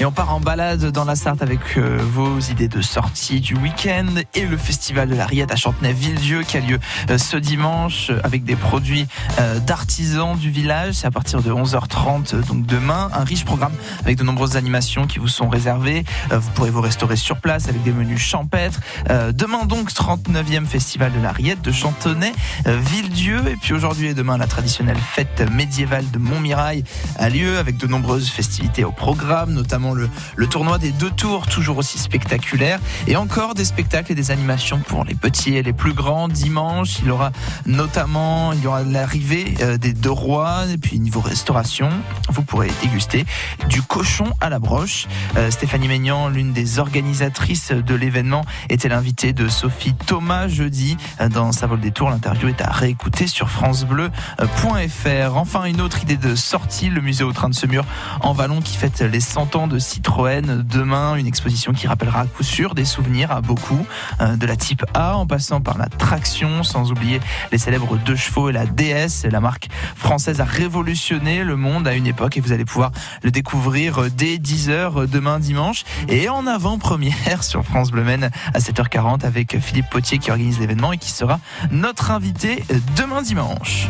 Et on part en balade dans la Sarthe avec euh, vos idées de sortie du week-end et le festival de la Riette à Chantenay-Villedieu qui a lieu euh, ce dimanche euh, avec des produits d'artisans du village. C'est à partir de 11h30 donc demain. Un riche programme avec de nombreuses animations qui vous sont réservées. vous pourrez vous restaurer sur place avec des menus champêtres. demain donc 39e festival de la Riette de Chantenay-Villedieu. Et puis aujourd'hui et demain la traditionnelle fête médiévale de Montmirail a lieu avec de nombreuses festivités au programme, notamment le, tournoi des deux tours, toujours aussi spectaculaire. Et encore des spectacles et des animations pour les petits et les plus grands. Dimanche, il y aura notamment l'arrivée euh, des deux rois. Et puis niveau restauration, vous pourrez déguster du cochon à la broche. Euh, Stéphanie Maignan, l'une des organisatrices de l'événement, était l'invitée de Sophie Thomas jeudi euh, dans sa vol des tours. L'interview est à réécouter sur francebleu.fr. Enfin, une autre idée de sortie, le musée au train de Semur en Vallon qui fête les 100 ans Citroën. Demain, une exposition qui rappellera à coup sûr des souvenirs à beaucoup, euh, de la type A en passant par la traction, sans oublier les célèbres deux chevaux et la DS. La marque française a révolutionné le monde à une époque et vous allez pouvoir le découvrir dès 10h demain dimanche et en avant-première sur France Bleu Maine à 7h40 avec Philippe Potier qui organise l'événement et qui sera notre invité demain dimanche.